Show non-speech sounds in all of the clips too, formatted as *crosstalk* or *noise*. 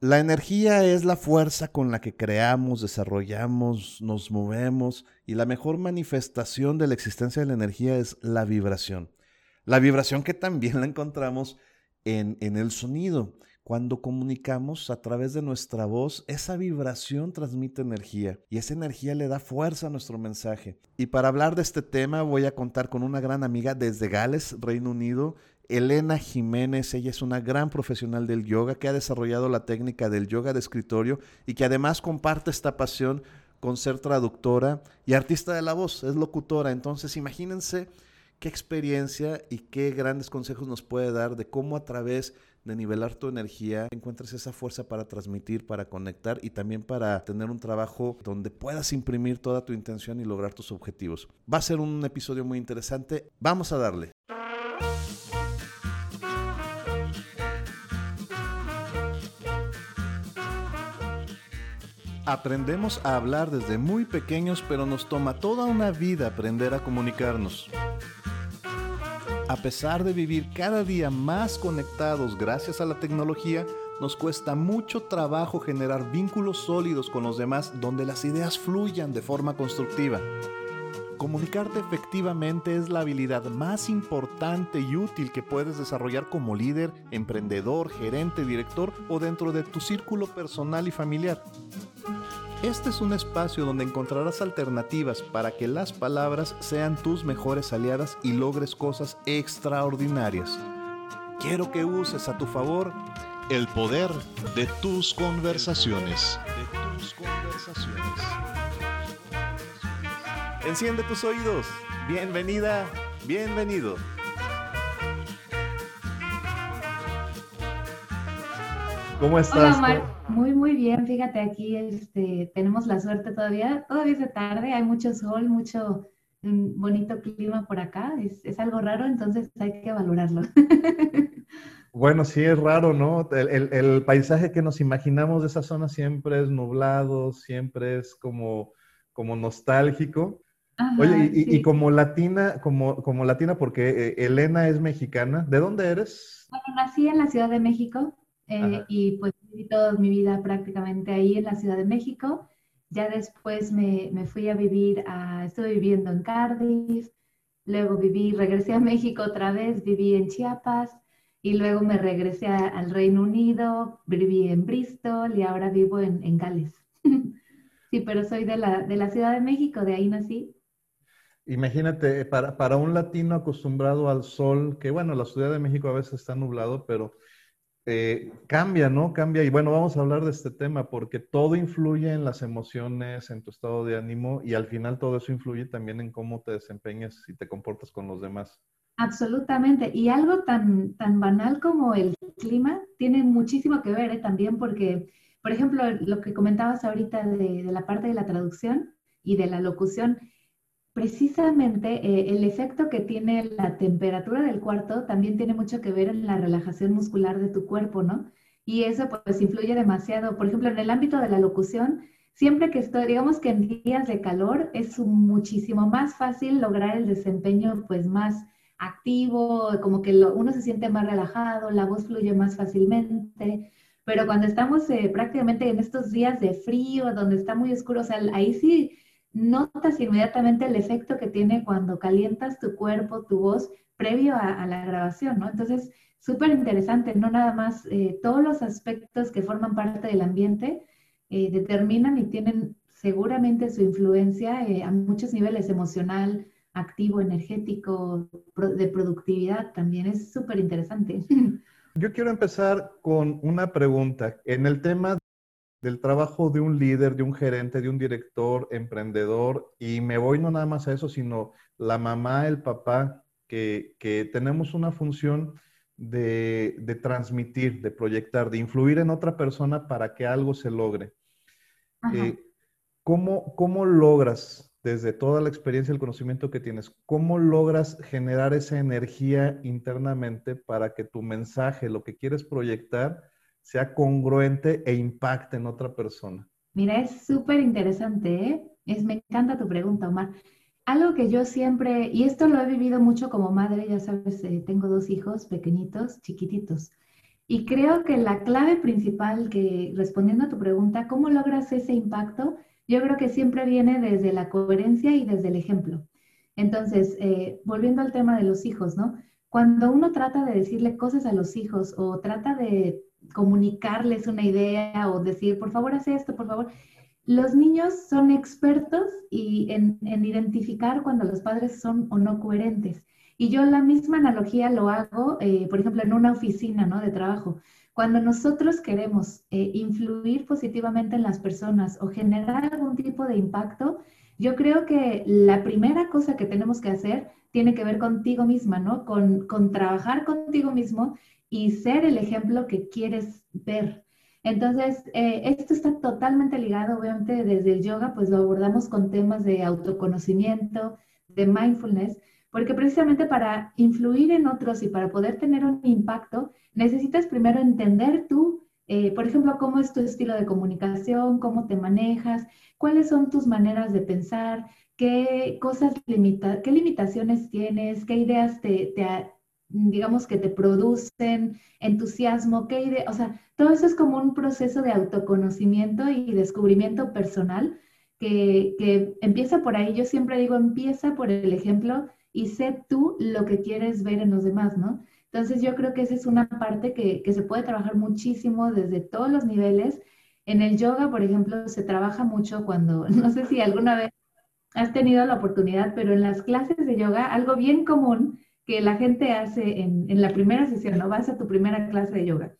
La energía es la fuerza con la que creamos, desarrollamos, nos movemos y la mejor manifestación de la existencia de la energía es la vibración. La vibración que también la encontramos en, en el sonido. Cuando comunicamos a través de nuestra voz, esa vibración transmite energía y esa energía le da fuerza a nuestro mensaje. Y para hablar de este tema voy a contar con una gran amiga desde Gales, Reino Unido, Elena Jiménez. Ella es una gran profesional del yoga que ha desarrollado la técnica del yoga de escritorio y que además comparte esta pasión con ser traductora y artista de la voz, es locutora. Entonces imagínense qué experiencia y qué grandes consejos nos puede dar de cómo a través de nivelar tu energía, encuentres esa fuerza para transmitir, para conectar y también para tener un trabajo donde puedas imprimir toda tu intención y lograr tus objetivos. Va a ser un episodio muy interesante. Vamos a darle. Aprendemos a hablar desde muy pequeños, pero nos toma toda una vida aprender a comunicarnos. A pesar de vivir cada día más conectados gracias a la tecnología, nos cuesta mucho trabajo generar vínculos sólidos con los demás donde las ideas fluyan de forma constructiva. Comunicarte efectivamente es la habilidad más importante y útil que puedes desarrollar como líder, emprendedor, gerente, director o dentro de tu círculo personal y familiar. Este es un espacio donde encontrarás alternativas para que las palabras sean tus mejores aliadas y logres cosas extraordinarias. Quiero que uses a tu favor el poder de tus conversaciones. De tus conversaciones. Enciende tus oídos. Bienvenida, bienvenido. ¿Cómo estás? Hola, Omar. Muy, muy bien. Fíjate, aquí este, tenemos la suerte todavía. Todavía es de tarde, hay mucho sol, mucho mm, bonito clima por acá. Es, algo raro, entonces hay que valorarlo. *laughs* Bueno, sí es raro, ¿no? El, paisaje que nos imaginamos de esa zona siempre es nublado, siempre es como, como nostálgico. Oye, y, como latina, como, como latina, porque eh, Elena es mexicana, ¿de dónde eres? Bueno, nací en la Ciudad de México, eh, y pues viví toda mi vida prácticamente ahí en la Ciudad de México. Ya después me, me, fui a vivir, a, estuve viviendo en Cardiff, luego viví, regresé a México otra vez, viví en Chiapas y luego me regresé al Reino Unido, viví en Bristol y ahora vivo en, en Gales. *laughs* sí, pero soy de la, de la Ciudad de México, de ahí nací. Imagínate, para, para un latino acostumbrado al sol, que bueno, la Ciudad de México a veces está nublado, pero eh, cambia, ¿no? Cambia. Y bueno, vamos a hablar de este tema porque todo influye en las emociones, en tu estado de ánimo y al final todo eso influye también en cómo te desempeñas y te comportas con los demás. Absolutamente. Y algo tan, tan banal como el clima tiene muchísimo que ver ¿eh? también porque, por ejemplo, lo que comentabas ahorita de, de la parte de la traducción y de la locución, precisamente eh, el efecto que tiene la temperatura del cuarto también tiene mucho que ver en la relajación muscular de tu cuerpo, ¿no? Y eso pues influye demasiado. Por ejemplo, en el ámbito de la locución, siempre que estoy, digamos que en días de calor es muchísimo más fácil lograr el desempeño pues más activo, como que uno se siente más relajado, la voz fluye más fácilmente. Pero cuando estamos eh, prácticamente en estos días de frío, donde está muy oscuro, o sea, ahí sí notas inmediatamente el efecto que tiene cuando calientas tu cuerpo, tu voz, previo a, la grabación, ¿no? Entonces, súper interesante, no nada más eh, todos los aspectos que forman parte del ambiente eh, determinan y tienen seguramente su influencia eh, a muchos niveles emocional, activo, energético, de productividad también. Es súper interesante. *laughs* Yo quiero empezar con una pregunta. En el tema del trabajo de un líder, de un gerente, de un director, emprendedor, y me voy no nada más a eso, sino la mamá, el papá, que, tenemos una función de, transmitir, de proyectar, de influir en otra persona para que algo se logre. Eh, ¿cómo, ¿Cómo logras, desde toda la experiencia y el conocimiento que tienes, cómo logras generar esa energía internamente para que tu mensaje, lo que quieres proyectar, sea congruente e impacte en otra persona? Mira, es súper interesante, ¿eh? Es, me encanta tu pregunta, Omar. Algo que yo siempre, y esto lo he vivido mucho como madre, ya sabes, eh, tengo dos hijos pequeñitos, chiquititos. Y creo que la clave principal que, respondiendo a tu pregunta, ¿cómo logras ese impacto? Yo creo que siempre viene desde la coherencia y desde el ejemplo. Entonces, eh, volviendo al tema de los hijos, ¿no? Cuando uno trata de decirle cosas a los hijos o trata de comunicarles una idea o decir, por favor, haz esto, por favor, los niños son expertos y en, identificar cuando los padres son o no coherentes. Y yo la misma analogía lo hago, eh, por ejemplo, en una oficina ¿no? de trabajo. Cuando nosotros queremos eh, influir positivamente en las personas o generar algún tipo de impacto, yo creo que la primera cosa que tenemos que hacer tiene que ver contigo misma, ¿no? Con, con trabajar contigo mismo y ser el ejemplo que quieres ver. Entonces, eh, esto está totalmente ligado, obviamente, desde el yoga, pues lo abordamos con temas de autoconocimiento, de mindfulness, porque precisamente para influir en otros y para poder tener un impacto, necesitas primero entender tú, eh, por ejemplo, cómo es tu estilo de comunicación, cómo te manejas, cuáles son tus maneras de pensar, qué cosas limita, qué limitaciones tienes, qué ideas te, te digamos, que te producen entusiasmo, qué idea, o sea, todo eso es como un proceso de autoconocimiento y descubrimiento personal que, que, empieza por ahí. Yo siempre digo, empieza por el ejemplo y sé tú lo que quieres ver en los demás, ¿no? Entonces yo creo que esa es una parte que, que se puede trabajar muchísimo desde todos los niveles. En el yoga, por ejemplo, se trabaja mucho cuando, *laughs* no sé si alguna vez has tenido la oportunidad, pero en las clases de yoga, algo bien común que la gente hace en, la primera sesión, ¿no? Vas a tu primera clase de yoga.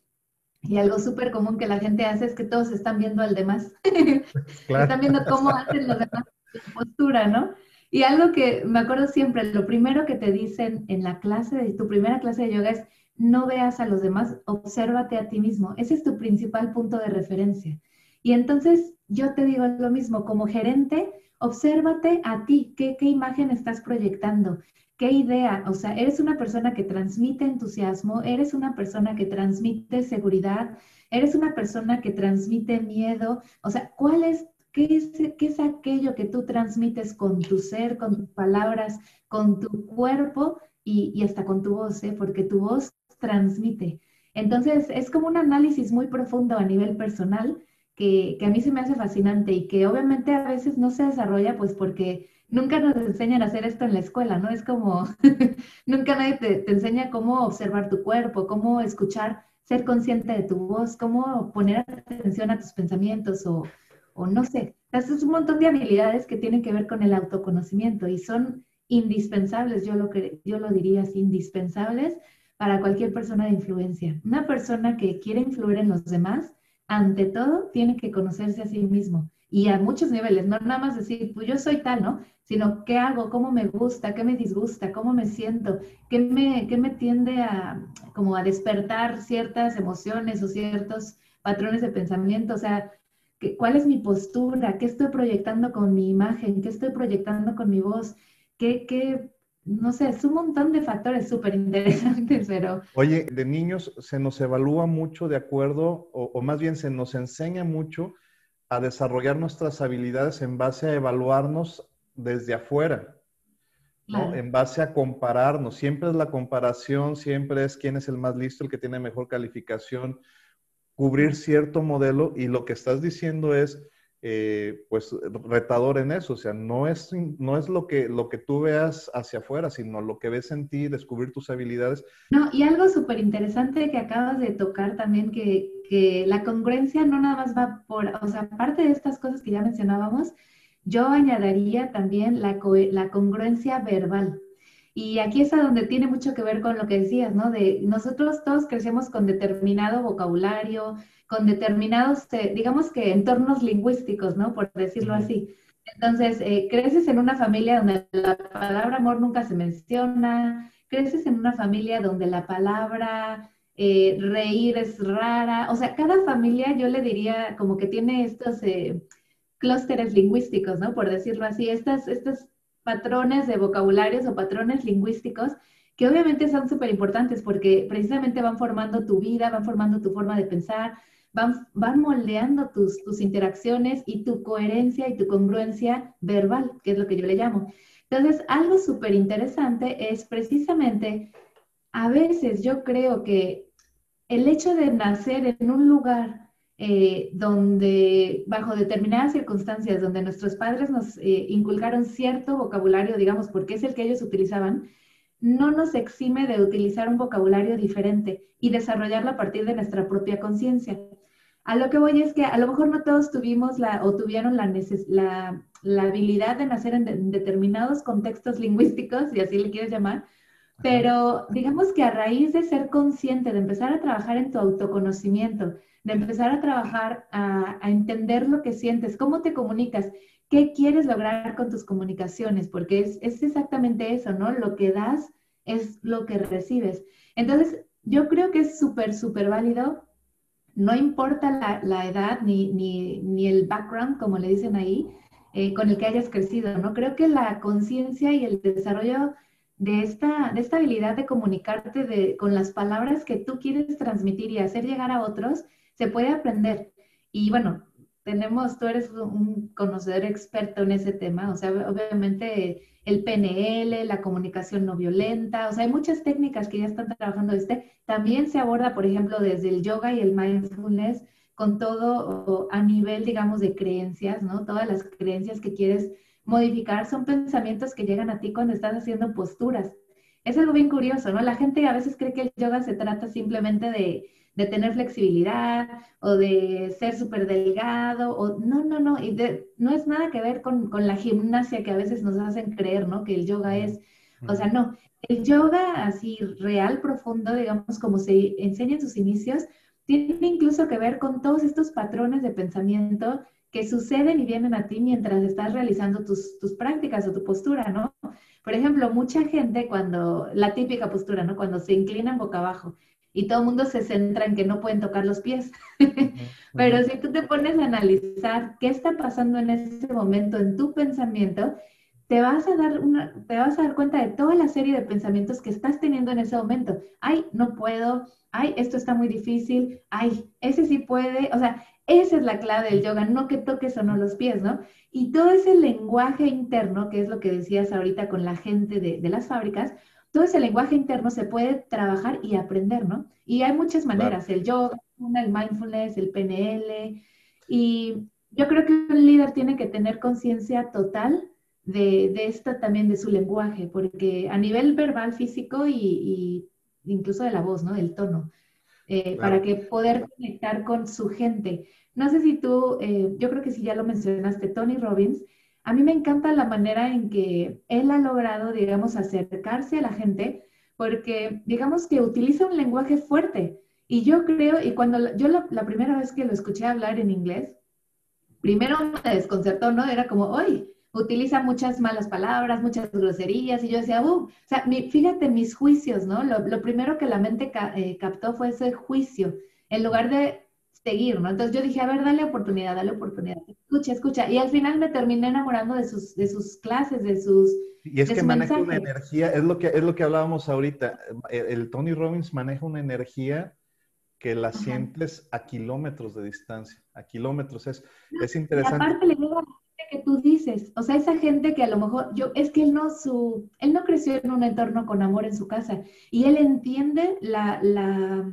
Y algo súper común que la gente hace es que todos están viendo al demás. *laughs* están viendo cómo hacen los demás su postura, ¿no? Y algo que me acuerdo siempre, lo primero que te dicen en la clase de tu primera clase de yoga es no veas a los demás, obsérvate a ti mismo. Ese es tu principal punto de referencia. Y entonces yo te digo lo mismo, como gerente, obsérvate a ti, qué, qué imagen estás proyectando, qué idea, o sea, eres una persona que transmite entusiasmo, eres una persona que transmite seguridad, eres una persona que transmite miedo, o sea, ¿cuál es, qué es, qué es aquello que tú transmites con tu ser, con tus palabras, con tu cuerpo y, y hasta con tu voz, ¿eh? porque tu voz transmite. Entonces, es como un análisis muy profundo a nivel personal que, a mí se me hace fascinante y que obviamente a veces no se desarrolla pues porque nunca nos enseñan a hacer esto en la escuela, ¿no? Es como, *laughs* nunca nadie te, enseña cómo observar tu cuerpo, cómo escuchar, ser consciente de tu voz, cómo poner atención a tus pensamientos o, o no sé. Es un montón de habilidades que tienen que ver con el autoconocimiento y son indispensables, yo lo, yo lo diría indispensables para cualquier persona de influencia. Una persona que quiere influir en los demás, ante todo, tiene que conocerse a sí mismo y a muchos niveles, no nada más decir, pues yo soy tal, ¿no? Sino qué hago, cómo me gusta, qué me disgusta, cómo me siento, qué me, qué me tiende a, como a despertar ciertas emociones o ciertos patrones de pensamiento, o sea, cuál es mi postura, qué estoy proyectando con mi imagen, qué estoy proyectando con mi voz, qué, qué no sé, es un montón de factores súper interesantes, *laughs* pero... Oye, de niños se nos evalúa mucho de acuerdo, o, o más bien se nos enseña mucho a desarrollar nuestras habilidades en base a evaluarnos desde afuera, ¿no? En base a compararnos. Siempre es la comparación, siempre es quién es el más listo, el que tiene mejor calificación, cubrir cierto modelo y lo que estás diciendo es eh, pues retador en eso, o sea, no es, no es lo, que, lo que tú veas hacia afuera, sino lo que ves en ti, descubrir tus habilidades. No, y algo súper interesante que acabas de tocar también, que, que la congruencia no nada más va por, o sea, aparte de estas cosas que ya mencionábamos, yo añadiría también la, la congruencia verbal. Y aquí es a donde tiene mucho que ver con lo que decías, ¿no? De nosotros todos crecemos con determinado vocabulario, con determinados, eh, digamos que entornos lingüísticos, ¿no? Por decirlo así. Entonces, eh, creces en una familia donde la palabra amor nunca se menciona, creces en una familia donde la palabra eh, reír es rara, o sea, cada familia yo le diría como que tiene estos clústeres lingüísticos, ¿no? Por decirlo así, estas, estos patrones de vocabularios o patrones lingüísticos que obviamente son súper importantes porque precisamente van formando tu vida, van formando tu forma de pensar, van, moldeando tus, tus interacciones y tu coherencia y tu congruencia verbal, que es lo que yo le llamo. Entonces, algo súper interesante es precisamente, a veces yo creo que el hecho de nacer en un lugar eh, donde, bajo determinadas circunstancias, donde nuestros padres nos eh, inculcaron cierto vocabulario, digamos, porque es el que ellos utilizaban, no nos exime de utilizar un vocabulario diferente y desarrollarlo a partir de nuestra propia conciencia. A lo que voy es que a lo mejor no todos tuvimos la o tuvieron la, la, la habilidad de nacer en, determinados contextos lingüísticos, si así le quieres llamar, pero digamos que a raíz de ser consciente, de empezar a trabajar en tu autoconocimiento, de empezar a trabajar, a, entender lo que sientes, cómo te comunicas, qué quieres lograr con tus comunicaciones, porque es, es exactamente eso, ¿no? Lo que das es lo que recibes. Entonces, yo creo que es súper, súper válido. No importa la, edad ni, ni, ni, el background, como le dicen ahí, eh, con el que hayas crecido, ¿no? Creo que la conciencia y el desarrollo de esta, de esta habilidad de comunicarte de, con las palabras que tú quieres transmitir y hacer llegar a otros, se puede aprender. Y bueno, tenemos, tú eres un conocedor experto en ese tema, o sea, obviamente el PNL, la comunicación no violenta, o sea, hay muchas técnicas que ya están trabajando este. También se aborda, por ejemplo, desde el yoga y el mindfulness, con todo a nivel, digamos, de creencias, ¿no? Todas las creencias que quieres modificar son pensamientos que llegan a ti cuando estás haciendo posturas. Es algo bien curioso, ¿no? La gente a veces cree que el yoga se trata simplemente de, de tener flexibilidad o de ser súper delgado, o no, no, no, y no es nada que ver con, con, la gimnasia que a veces nos hacen creer, ¿no? Que el yoga es, o sea, no, el yoga así real, profundo, digamos, como se enseña en sus inicios, tiene incluso que ver con todos estos patrones de pensamiento que suceden y vienen a ti mientras estás realizando tus, tus, prácticas o tu postura, ¿no? Por ejemplo, mucha gente cuando, la típica postura, ¿no? Cuando se inclinan boca abajo y todo el mundo se centra en que no pueden tocar los pies. *laughs* Pero si tú te pones a analizar qué está pasando en ese momento en tu pensamiento, te vas a dar una, te vas a dar cuenta de toda la serie de pensamientos que estás teniendo en ese momento. Ay, no puedo, ay, esto está muy difícil, ay, ese sí puede, o sea, esa es la clave del yoga, no que toques o no los pies, ¿no? Y todo ese lenguaje interno, que es lo que decías ahorita con la gente de, las fábricas, todo ese lenguaje interno se puede trabajar y aprender, ¿no? Y hay muchas maneras, el yoga, el mindfulness, el PNL, y yo creo que un líder tiene que tener conciencia total de, esto también, de su lenguaje, porque a nivel verbal, físico y, y incluso de la voz, ¿no? El tono. Eh, para que poder conectar con su gente. No sé si tú, eh, yo creo que sí ya lo mencionaste, Tony Robbins, a mí me encanta la manera en que él ha logrado, digamos, acercarse a la gente, porque digamos que utiliza un lenguaje fuerte. Y yo creo, y cuando yo la, primera vez que lo escuché hablar en inglés, primero me desconcertó, ¿no? Era como, oye, utiliza muchas malas palabras, muchas groserías, y yo decía, uh, o sea, fíjate mis juicios, ¿no? Lo, primero que la mente eh, captó fue ese juicio, en lugar de seguir, ¿no? Entonces yo dije, a ver, dale oportunidad, dale oportunidad, escucha, escucha, y al final me terminé enamorando de sus, de sus clases, de sus... Y es que maneja una energía, es lo, que, es lo que hablábamos ahorita, el, Tony Robbins maneja una energía que la sientes a kilómetros de distancia, a kilómetros, es, es interesante. aparte le que tú dices, o sea, esa gente que a lo mejor, yo, es que él no, su, él no creció en un entorno con amor en su casa y él entiende la, la,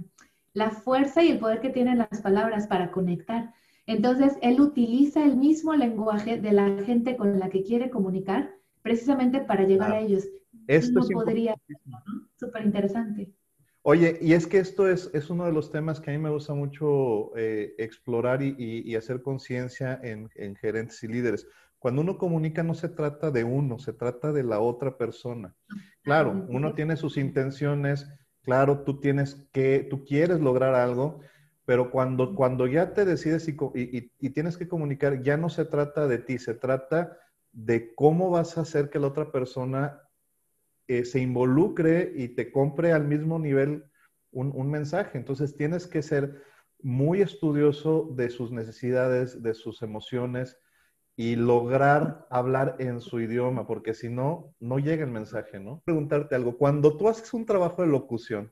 la fuerza y el poder que tienen las palabras para conectar. Entonces, él utiliza el mismo lenguaje de la gente con la que quiere comunicar precisamente para llegar a ellos. Esto no podría, Súper interesante. Oye, y es que esto es, es, uno de los temas que a mí me gusta mucho eh, explorar y, hacer conciencia en, gerentes y líderes. Cuando uno comunica no se trata de uno, se trata de la otra persona. Claro, uno tiene sus intenciones, claro, tú tienes que, tú quieres lograr algo, pero cuando, cuando ya te decides y, y tienes que comunicar, ya no se trata de ti, se trata de cómo vas a hacer que la otra persona eh, se involucre y te compre al mismo nivel un, mensaje. Entonces tienes que ser muy estudioso de sus necesidades, de sus emociones y lograr hablar en su idioma, porque si no, no llega el mensaje, ¿no? Preguntarte algo, cuando tú haces un trabajo de locución,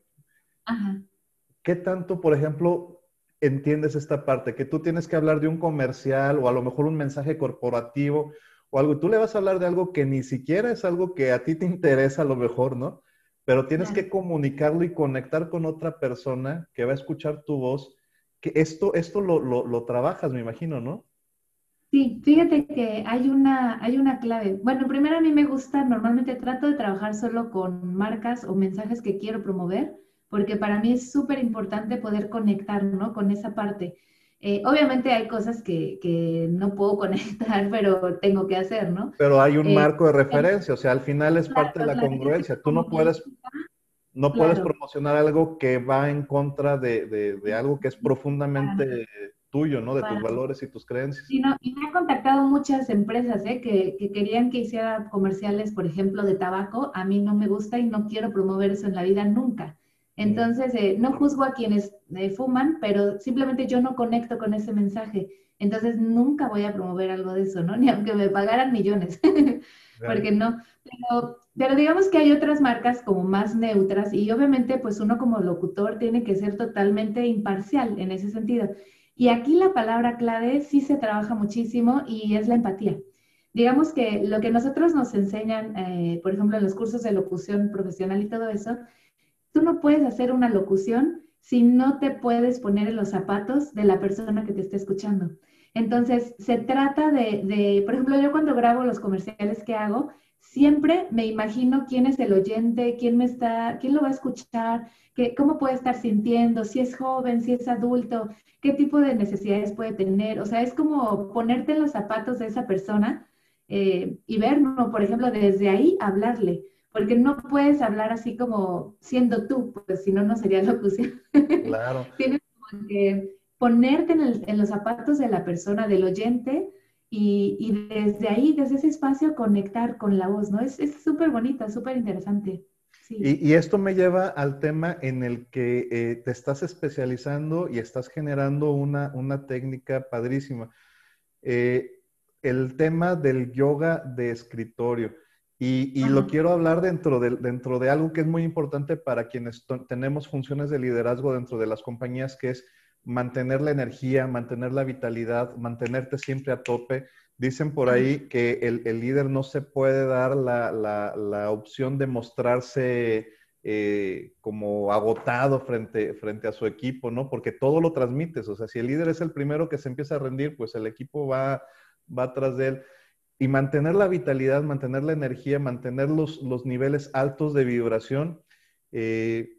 ¿qué tanto, por ejemplo, entiendes esta parte? Que tú tienes que hablar de un comercial o a lo mejor un mensaje corporativo o algo, tú le vas a hablar de algo que ni siquiera es algo que a ti te *laughs* interesa a lo mejor, ¿no? pero tienes que comunicarlo y conectar con otra persona que va a escuchar tu voz, que esto, esto lo, lo, trabajas, me imagino, ¿no? Sí, fíjate que hay una, hay una clave. Bueno, primero a mí me gusta, normalmente trato de trabajar solo con marcas o mensajes que quiero promover, porque para mí es súper importante poder conectar, ¿no? Con esa parte. Eh, obviamente hay cosas que, que, no puedo *laughs* conectar, pero tengo que hacer, ¿no? Pero hay un eh, marco de referencia, o sea, al final es parte de la congruencia. Tú no puedes, no puedes promocionar algo que va en contra de, de, algo que es profundamente tuyo, ¿no? De tus valores y tus creencias. Sí, no, y me han contactado muchas empresas ¿eh? que, que, querían que hiciera comerciales, por ejemplo, de tabaco. A mí no me gusta y no quiero promover eso en la vida nunca. Entonces, eh, no juzgo a quienes eh, fuman, pero simplemente yo no conecto con ese mensaje. Entonces, nunca voy a promover algo de eso, ¿no? *laughs* Ni aunque me pagaran millones, *laughs* porque no. Pero, pero, digamos que hay otras marcas como más neutras y obviamente, pues uno como locutor tiene que ser totalmente imparcial en ese sentido. Y aquí la palabra clave sí se trabaja muchísimo y es la empatía. Digamos que lo que nosotros nos enseñan, eh, por ejemplo, en los cursos de locución profesional y todo eso, Tú no puedes hacer una locución si no te puedes poner en los zapatos de la persona que te está escuchando. Entonces, se trata de, por ejemplo, yo cuando grabo los comerciales que hago, siempre me imagino quién es el oyente, quién me está, quién lo va a escuchar, qué, cómo puede estar sintiendo, si es joven, si es adulto, qué tipo de necesidades puede tener. O sea, es como ponerte en los zapatos de esa persona eh, y ver, por ejemplo, desde ahí hablarle porque no puedes hablar así como siendo tú, pues si no, no sería locución. Claro. *laughs* Tienes que ponerte en, los zapatos de la persona, del oyente, y, desde ahí, desde ese espacio, conectar con la voz, ¿no? Es súper bonito, súper interesante. Y, esto me lleva al tema en el que eh, te estás especializando y estás generando una, una técnica padrísima. Eh, el tema del yoga de escritorio. Y, lo quiero hablar dentro de, dentro de algo que es muy importante para quienes tenemos funciones de liderazgo dentro de las compañías, que es mantener la energía, mantener la vitalidad, mantenerte siempre a tope. Dicen por ahí que el, líder no se puede dar la, opción de mostrarse eh, como agotado frente, frente a su equipo, ¿no? Porque todo lo transmites. O sea, si el líder es el primero que se empieza a rendir, pues el equipo va, va atrás de él. Y mantener la vitalidad, mantener la energía, mantener los, los niveles altos de vibración, eh,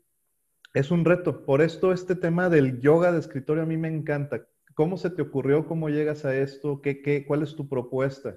es un reto. Por esto este tema del yoga de escritorio a mí me encanta. ¿Cómo se te ocurrió? ¿Cómo llegas a esto? ¿Qué, qué, cuál es tu propuesta?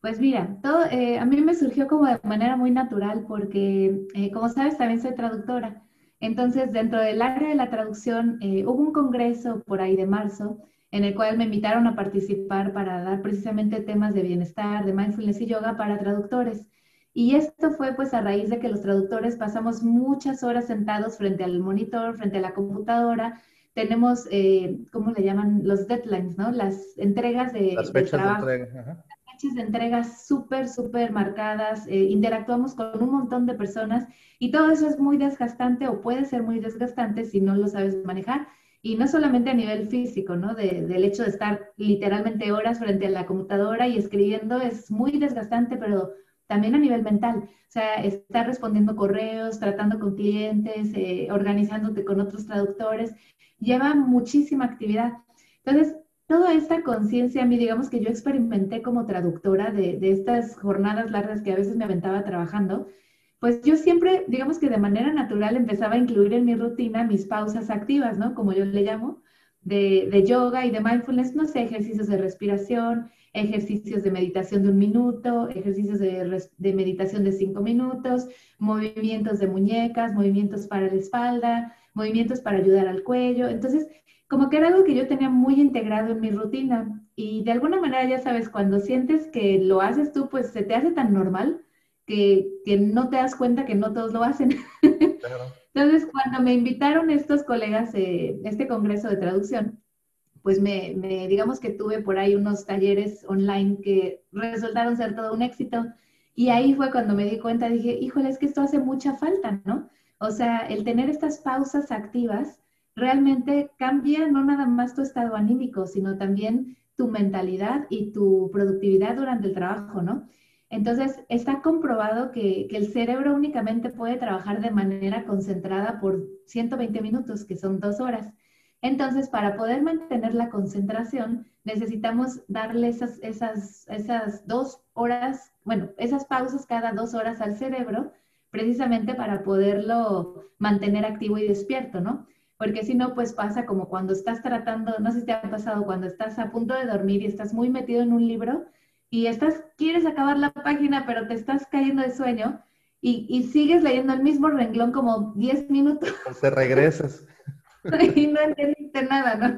Pues mira, eh, a mí me surgió como de manera muy natural porque, eh, como sabes, también soy traductora. Entonces, dentro del área de la traducción, hubo un congreso por ahí de marzo en el cual me invitaron a participar para dar precisamente temas de bienestar, de mindfulness y yoga para traductores. Y esto fue pues a raíz de que los traductores pasamos muchas horas sentados frente al monitor, frente a la computadora. Tenemos, eh, ¿cómo le llaman? Los deadlines, ¿no? Las entregas de, Las fechas de entrega. Las fechas de entrega súper, súper marcadas. Eh, interactuamos con un montón de personas y todo eso es muy desgastante o puede ser muy desgastante si no lo sabes manejar. Y no solamente a nivel físico, ¿no? del hecho de estar literalmente horas frente a la computadora y escribiendo es muy desgastante, pero también a nivel mental. O sea, estar respondiendo correos, tratando con clientes, eh, organizándote con otros traductores, lleva muchísima actividad. Entonces, toda esta conciencia a mí, digamos que yo experimenté como traductora de, de estas jornadas largas que a veces me aventaba trabajando, pues yo siempre, digamos que de manera natural empezaba a incluir en mi rutina mis pausas activas, ¿no? Como yo le llamo, de, yoga y de mindfulness, no sé, ejercicios de respiración, ejercicios de meditación de un minuto, ejercicios de, de, meditación de cinco minutos, movimientos de muñecas, movimientos para la espalda, movimientos para ayudar al cuello. Entonces, como que era algo que yo tenía muy integrado en mi rutina y de alguna manera, ya sabes, cuando sientes que lo haces tú, pues se te hace tan normal que, no te das cuenta que no todos lo hacen. *laughs* Entonces, cuando me invitaron estos colegas, eh, este congreso de traducción, pues me, digamos que tuve por ahí unos talleres online que resultaron ser todo un éxito. Y ahí fue cuando me di cuenta, dije, híjole, es que esto hace mucha falta, ¿no? O sea, el tener estas pausas activas realmente cambia no nada más tu estado anímico, sino también tu mentalidad y tu productividad durante el trabajo, ¿no? Entonces, está comprobado que, que, el cerebro únicamente puede trabajar de manera concentrada por 120 minutos, que son dos horas. Entonces, para poder mantener la concentración, necesitamos darle esas, esas, esas dos horas, bueno, esas pausas cada dos horas al cerebro, precisamente para poderlo mantener activo y despierto, ¿no? Porque si no, pues pasa como cuando estás tratando, no sé si te ha pasado, cuando estás a punto de dormir y estás muy metido en un libro y estás, quieres acabar la página, pero te estás cayendo de sueño y, y sigues leyendo el mismo renglón como 10 minutos. Te regresas. *laughs* *laughs* y no entendiste nada, ¿no?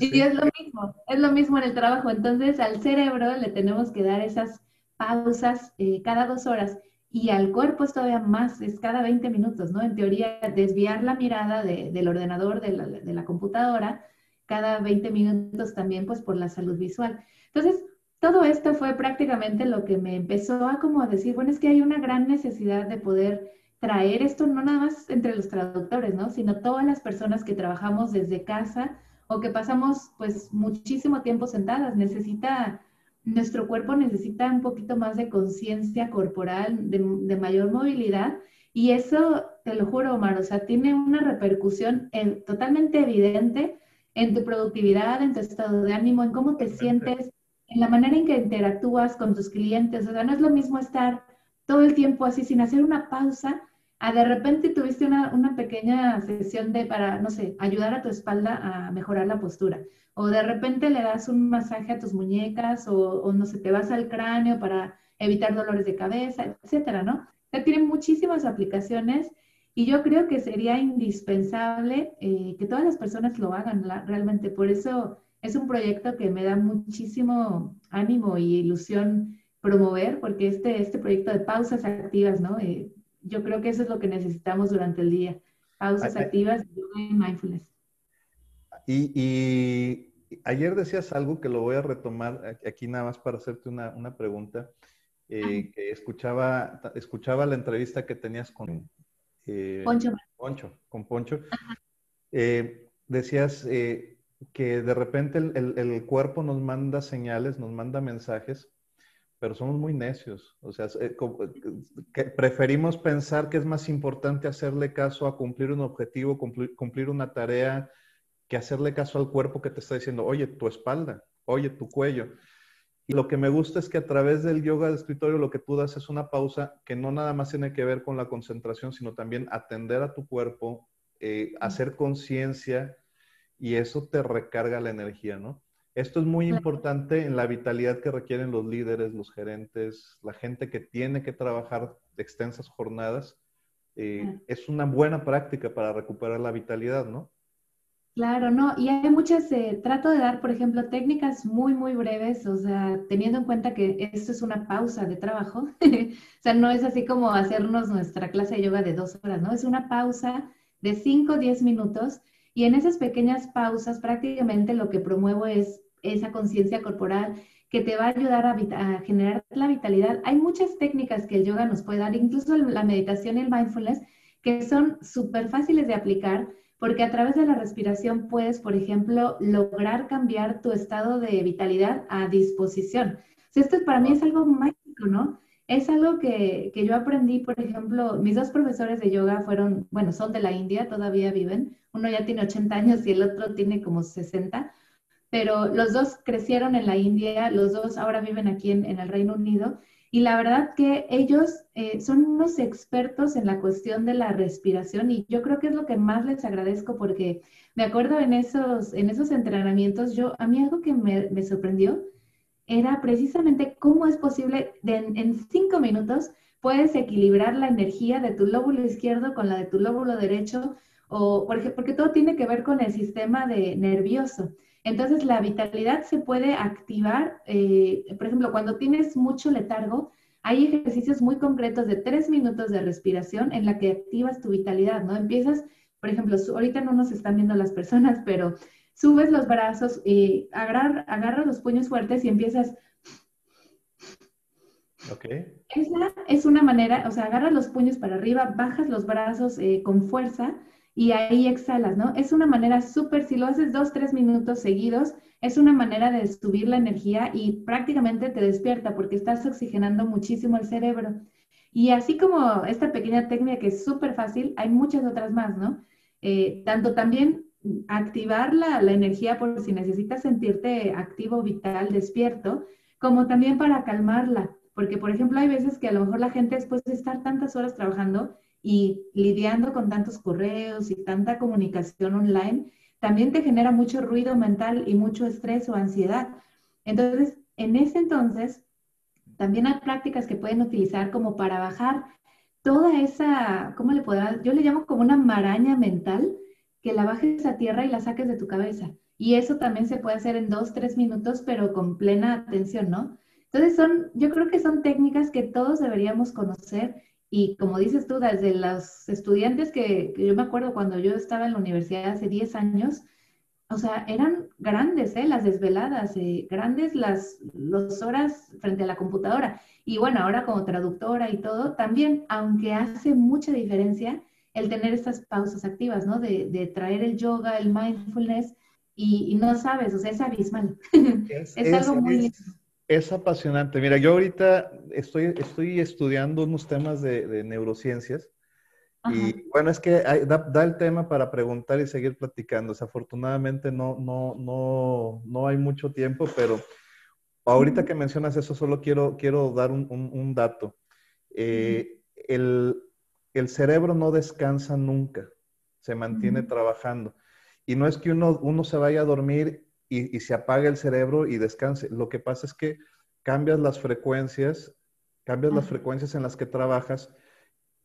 Y es lo mismo, es lo mismo en el trabajo. Entonces al cerebro le tenemos que dar esas pausas eh, cada dos horas y al cuerpo es todavía más, es cada 20 minutos, ¿no? En teoría, desviar la mirada del ordenador, de la, de la, computadora, cada 20 minutos también, pues por la salud visual. Entonces, todo esto fue prácticamente lo que me empezó a como a decir, bueno, es que hay una gran necesidad de poder traer esto no nada más entre los traductores, ¿no? Sino todas las personas que trabajamos desde casa o que pasamos pues muchísimo tiempo sentadas. Necesita, nuestro cuerpo necesita un poquito más de conciencia corporal, de, mayor movilidad. Y eso, te lo juro, Omar, o sea, tiene una repercusión totalmente evidente en tu productividad, en tu estado de ánimo, en cómo te sientes, en la manera en que interactúas con tus clientes. O sea, no es lo mismo estar todo el tiempo así sin hacer una pausa a de repente tuviste una, una, pequeña sesión de para, no sé, ayudar a tu espalda a mejorar la postura. O de repente le das un masaje a tus muñecas o, o no sé, te vas al cráneo para evitar dolores de cabeza, etcétera, ¿no? Ya tienen muchísimas aplicaciones y yo creo que sería indispensable eh, que todas las personas lo hagan realmente. Por eso es un proyecto que me da muchísimo ánimo y ilusión promover, porque este, este proyecto de pausas activas, ¿no? Eh, yo creo que eso es lo que necesitamos durante el día. Pausas activas y mindfulness. Y, ayer decías algo que lo voy a retomar aquí nada más para hacerte una, pregunta. Eh, que escuchaba, escuchaba la entrevista que tenías con eh, Poncho. Poncho, con Poncho. Eh, decías que de repente el, cuerpo nos manda señales, nos manda mensajes pero somos muy necios. O sea, eh, que preferimos pensar que es más importante hacerle caso a cumplir un objetivo, cumplir, una tarea, que hacerle caso al cuerpo que te está diciendo, oye, tu espalda, oye, tu cuello. Y lo que me gusta es que a través del yoga de escritorio lo que tú das es una pausa que no nada más tiene que ver con la concentración, sino también atender a tu cuerpo, eh, hacer conciencia y eso te recarga la energía, ¿no? Esto es muy importante en la vitalidad que requieren los líderes, los gerentes, la gente que tiene que trabajar extensas jornadas. Eh, es una buena práctica para recuperar la vitalidad, ¿no? Claro, no, y hay muchas, eh, trato de dar, por ejemplo, técnicas muy, muy breves, o sea, teniendo en cuenta que esto es una pausa de trabajo, *laughs* o sea, no es así como hacernos nuestra clase de yoga de dos horas, ¿no? Es una pausa de cinco o diez minutos y en esas pequeñas pausas prácticamente lo que promuevo es esa conciencia corporal que te va a ayudar a, generar la vitalidad. Hay muchas técnicas que el yoga nos puede dar, incluso la meditación y el mindfulness, que son súper fáciles de aplicar porque a través de la respiración puedes, por ejemplo, lograr cambiar tu estado de vitalidad a disposición. esto para mí es algo mágico, ¿no? Es algo que, que, yo aprendí, por ejemplo, mis dos profesores de yoga fueron, bueno, son de la India, todavía viven. Uno ya tiene 80 años y el otro tiene como 60 pero los dos crecieron en la India, los dos ahora viven aquí en, el Reino Unido. Y la verdad que ellos eh, son unos expertos en la cuestión de la respiración y yo creo que es lo que más les agradezco porque me acuerdo en esos, en esos entrenamientos, yo, a mí algo que me, sorprendió era precisamente cómo es posible en, cinco minutos puedes equilibrar la energía de tu lóbulo izquierdo con la de tu lóbulo derecho, o porque, porque todo tiene que ver con el sistema de nervioso. Entonces, la vitalidad se puede activar, eh, por ejemplo, cuando tienes mucho letargo, hay ejercicios muy concretos de tres minutos de respiración en la que activas tu vitalidad, ¿no? Empiezas, por ejemplo, ahorita no nos están viendo las personas, *laughs* pero subes los brazos y agarras los puños fuertes y empiezas. Ok. Esa es una manera, o sea, agarras los puños para arriba, bajas los brazos eh, con fuerza y ahí exhalas, ¿no? Es una manera súper, si lo haces dos, tres minutos seguidos, es una manera de subir la energía y prácticamente te despierta porque estás oxigenando muchísimo el cerebro. Y así como esta pequeña técnica que es súper fácil, hay muchas otras más, ¿no? Eh, tanto también activar la, la, energía por si necesitas sentirte activo, vital, despierto, como también para calmarla. Porque, por ejemplo, hay veces que a lo mejor la gente después de estar tantas horas trabajando y lidiando con tantos correos y tanta comunicación online, también te genera mucho ruido mental y mucho estrés o ansiedad. Entonces, en ese entonces, también hay prácticas que pueden utilizar como para bajar toda esa, ¿cómo le podrás? Yo le llamo como una maraña mental, que la bajes a tierra y la saques de tu cabeza. Y eso también se puede hacer en dos, tres minutos, pero con plena atención, ¿no? Entonces son, yo creo que son técnicas que todos deberíamos conocer y como dices tú, desde los estudiantes que, que yo me acuerdo cuando yo estaba en la universidad hace 10 años, o sea, eran grandes, ¿eh? Las desveladas, eh, grandes las, las horas frente a la computadora. Y bueno, ahora como traductora y todo, también, aunque hace mucha diferencia el tener estas pausas activas, ¿no? De, de traer el yoga, el mindfulness, y, no sabes, o sea, es abismal. *laughs* Es, es, algo muy... Es, apasionante. Mira, yo ahorita estoy, estoy estudiando unos temas de, de neurociencias y bueno, es que da, el tema para preguntar y seguir platicando. Desafortunadamente no, no, no, no hay mucho tiempo, pero ahorita que mencionas eso, solo quiero, quiero dar un, dato. Eh, el, cerebro no descansa nunca, se mantiene trabajando. Y no es que uno, uno se vaya a dormir y, y, se apague el cerebro y descanse. Lo que pasa es que cambias las frecuencias, cambias las frecuencias en las que trabajas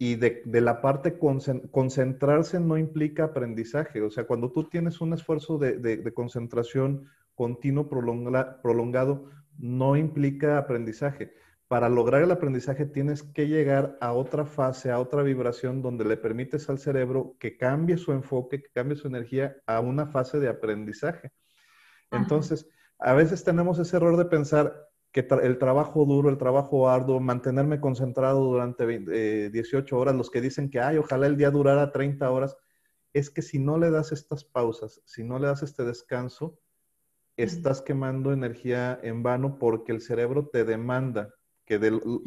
y de, la parte concentrarse no implica aprendizaje. O sea, cuando tú tienes un esfuerzo de, concentración continuo, prolongado, no implica aprendizaje. Para lograr el aprendizaje tienes que llegar a otra fase, a otra vibración donde le permites al cerebro que cambie su enfoque, que cambie su energía a una fase de aprendizaje. Entonces, a veces tenemos ese error de pensar, que el trabajo duro, el trabajo arduo, mantenerme concentrado durante 18 eh, horas, los que dicen que, ay, ojalá el día durara 30 horas, es que si no le das estas pausas, si no le das este descanso, estás quemando energía en vano porque el cerebro te demanda que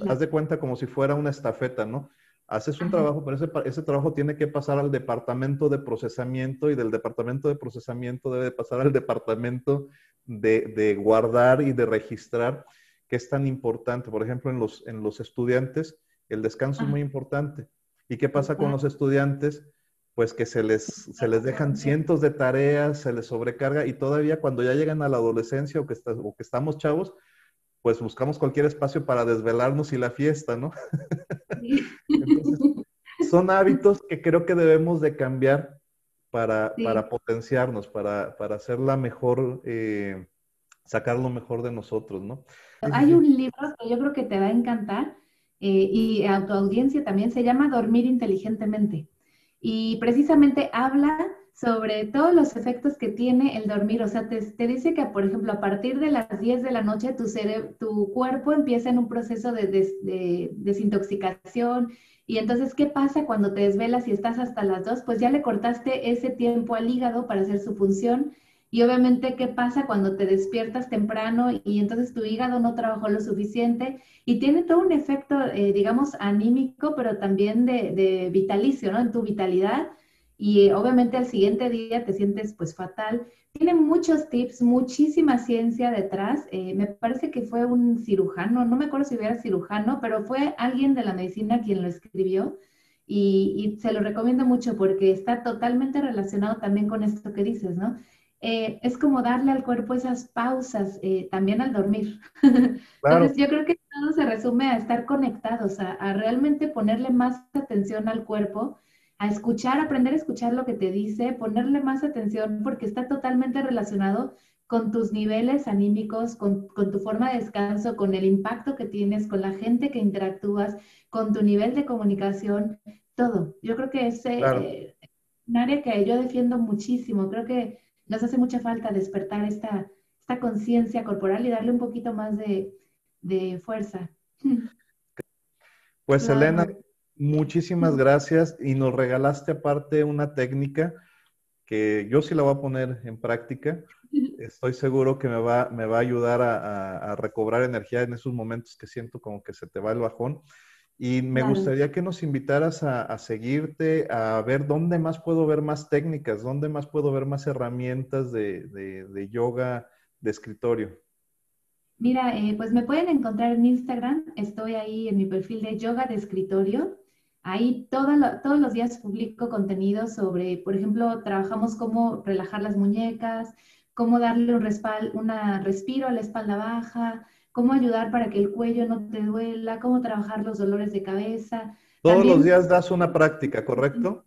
haz de cuenta como si fuera una estafeta, ¿no? Haces un trabajo, pero ese, ese, trabajo tiene que pasar al departamento de procesamiento y del departamento de procesamiento debe pasar al departamento de, guardar y de registrar, que es tan importante. Por ejemplo, en los, en los estudiantes, el descanso es muy importante. ¿Y qué pasa con los estudiantes? Pues que se les, se les dejan cientos de tareas, se les sobrecarga y todavía cuando ya llegan a la adolescencia o que, o que estamos chavos, pues buscamos cualquier espacio para desvelarnos y la fiesta, ¿no? Son hábitos que creo que debemos de cambiar para, para potenciarnos, para, para hacer la mejor, eh, sacar lo mejor de nosotros, ¿no? Hay un libro que yo creo que te va a encantar eh, y a tu audiencia también, se llama Dormir inteligentemente. Y precisamente habla sobre todos los efectos que tiene el dormir. O sea, te, te, dice que, por ejemplo, a partir de las 10 de la noche, tu, tu cuerpo empieza en un proceso de, de desintoxicación y entonces, ¿qué pasa cuando te desvelas y estás hasta las dos? Pues ya le cortaste ese tiempo al hígado para hacer su función. Y obviamente, ¿qué pasa cuando te despiertas temprano y entonces tu hígado no trabajó lo suficiente? Y tiene todo un efecto, eh, digamos, anímico, pero también de, de, vitalicio, ¿no? En tu vitalidad. Y obviamente al siguiente día te sientes pues fatal. Tiene muchos tips, muchísima ciencia detrás. Eh, me parece que fue un cirujano, no me acuerdo si era cirujano, pero fue alguien de la medicina quien lo escribió. Y, se lo recomiendo mucho porque está totalmente relacionado también con esto que dices, ¿no? Eh, es como darle al cuerpo esas pausas eh, también al dormir. *laughs* Entonces yo creo que todo se resume a estar conectados, a realmente ponerle más atención al cuerpo a escuchar, aprender a escuchar lo que te dice, ponerle más atención porque está totalmente relacionado con tus niveles anímicos, con, tu forma de descanso, con el impacto que tienes, con la gente que interactúas, con tu nivel de comunicación, todo. Yo creo que es eh, un área que yo defiendo muchísimo. Creo que nos hace mucha falta despertar esta, esta conciencia corporal y darle un poquito más de, fuerza. *laughs* Pues Elena, Muchísimas gracias y nos regalaste aparte una técnica que yo sí la voy a poner en práctica. Estoy seguro que me va, me va a ayudar a, recobrar energía en esos momentos que siento como que se te va el bajón. Y me gustaría que nos invitaras a, seguirte, a ver dónde más puedo ver más técnicas, dónde más puedo ver más herramientas de, yoga de escritorio. Mira, eh, pues me pueden encontrar en Instagram, estoy ahí en mi perfil de yoga de escritorio Ahí todos los días publico contenido sobre, por ejemplo, trabajamos cómo relajar las muñecas, cómo darle un respaldo, una respiro a la espalda baja, cómo ayudar para que el cuello no te duela, cómo trabajar los dolores de cabeza. Todos los días das una práctica, ¿correcto?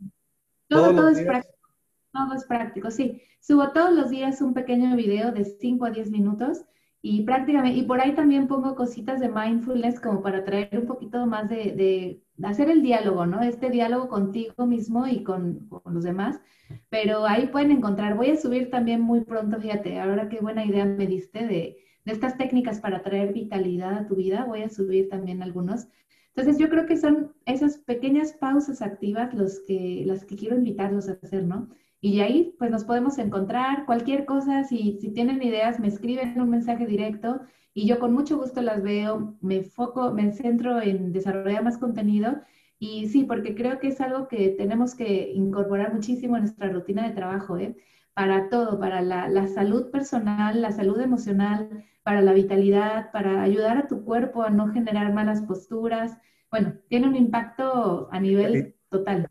Todo, es práctico. Todo es práctico, sí. Subo todos los días un pequeño video de 5 a 10 minutos y prácticamente, y por ahí también pongo cositas de mindfulness como para traer un poquito más de, hacer el diálogo, ¿no? Este diálogo contigo mismo y con, los demás. Pero ahí pueden encontrar, voy a subir también muy pronto, fíjate, ahora qué buena idea me diste de, de estas técnicas para traer vitalidad a tu vida, voy a subir también algunos. Entonces yo creo que son esas pequeñas pausas activas los que, las que quiero invitarlos a hacer, ¿no? Y ahí pues nos podemos encontrar, cualquier cosa, si, si tienen ideas, me escriben un mensaje directo y yo con mucho gusto las veo, me foco, me centro en desarrollar más contenido y sí, porque creo que es algo que tenemos que incorporar muchísimo en nuestra rutina de trabajo, ¿eh? Para todo, para la, la salud personal, la salud emocional, para la vitalidad, para ayudar a tu cuerpo a no generar malas posturas. Bueno, tiene un impacto a nivel total.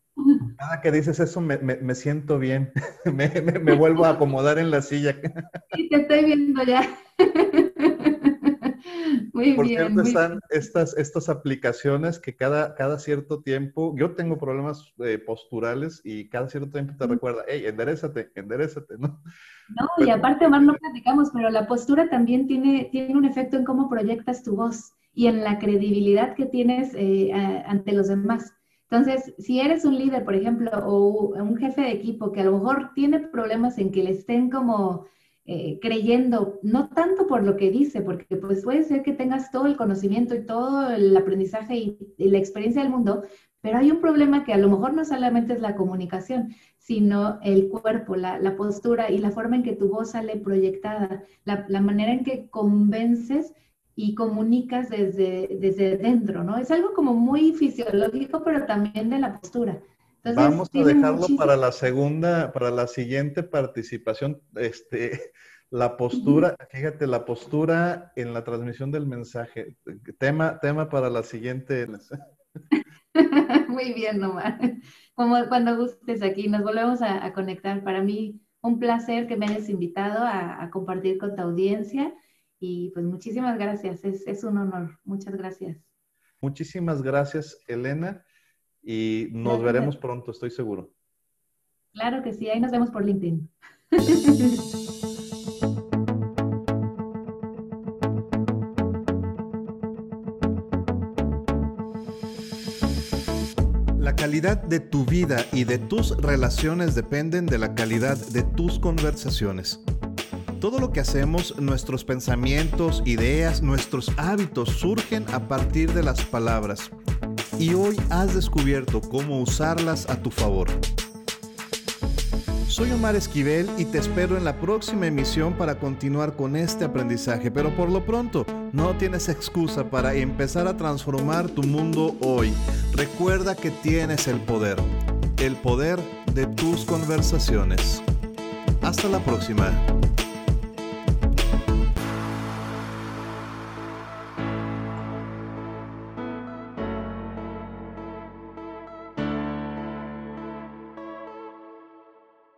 Cada que dices eso me, siento bien, *laughs* me, vuelvo a acomodar en la silla. Sí, te estoy viendo ya. Muy Por cierto, están estas, estas aplicaciones que cada, cada cierto tiempo, yo tengo problemas eh, posturales y cada cierto tiempo te recuerda, hey, enderezate, enderezate, ¿no? No, y aparte, Omar, no platicamos, pero la postura también tiene, tiene un efecto en cómo proyectas tu voz y en la credibilidad que tienes eh, ante los demás. Entonces, si eres un líder, por ejemplo, o un jefe de equipo que a lo mejor tiene problemas en que le estén como eh, creyendo, no tanto por lo que dice, porque pues puede ser que tengas todo el conocimiento y todo el aprendizaje y, la experiencia del mundo, pero hay un problema que a lo mejor no solamente es la comunicación, sino el cuerpo, la, postura y la forma en que tu voz sale proyectada, la, la manera en que convences y comunicas desde, desde dentro, ¿no? Es algo como muy fisiológico, pero también de la postura. Vamos a dejarlo para la segunda, para la siguiente participación, este, *laughs* la postura, fíjate, la postura en la transmisión del mensaje. Tema, tema para la siguiente. *laughs* Muy bien, Omar. Como cuando gustes aquí, nos volvemos a, conectar. Para mí, un placer que me hayas invitado a, a compartir con tu audiencia y pues muchísimas gracias, es, un honor. Muchas gracias. Muchísimas gracias, Elena, y nos veremos pronto, estoy seguro. Claro que sí, ahí nos vemos por LinkedIn. La calidad de tu vida y de tus relaciones dependen de la calidad de tus conversaciones. Todo lo que hacemos, nuestros pensamientos, ideas, nuestros hábitos surgen a partir de las palabras. Y hoy has descubierto cómo usarlas a tu favor. Soy Omar Esquivel y te espero en la próxima emisión para continuar con este aprendizaje, pero por lo pronto no tienes excusa para empezar a transformar tu mundo hoy. Recuerda que tienes el poder, el poder de tus conversaciones. Hasta la próxima.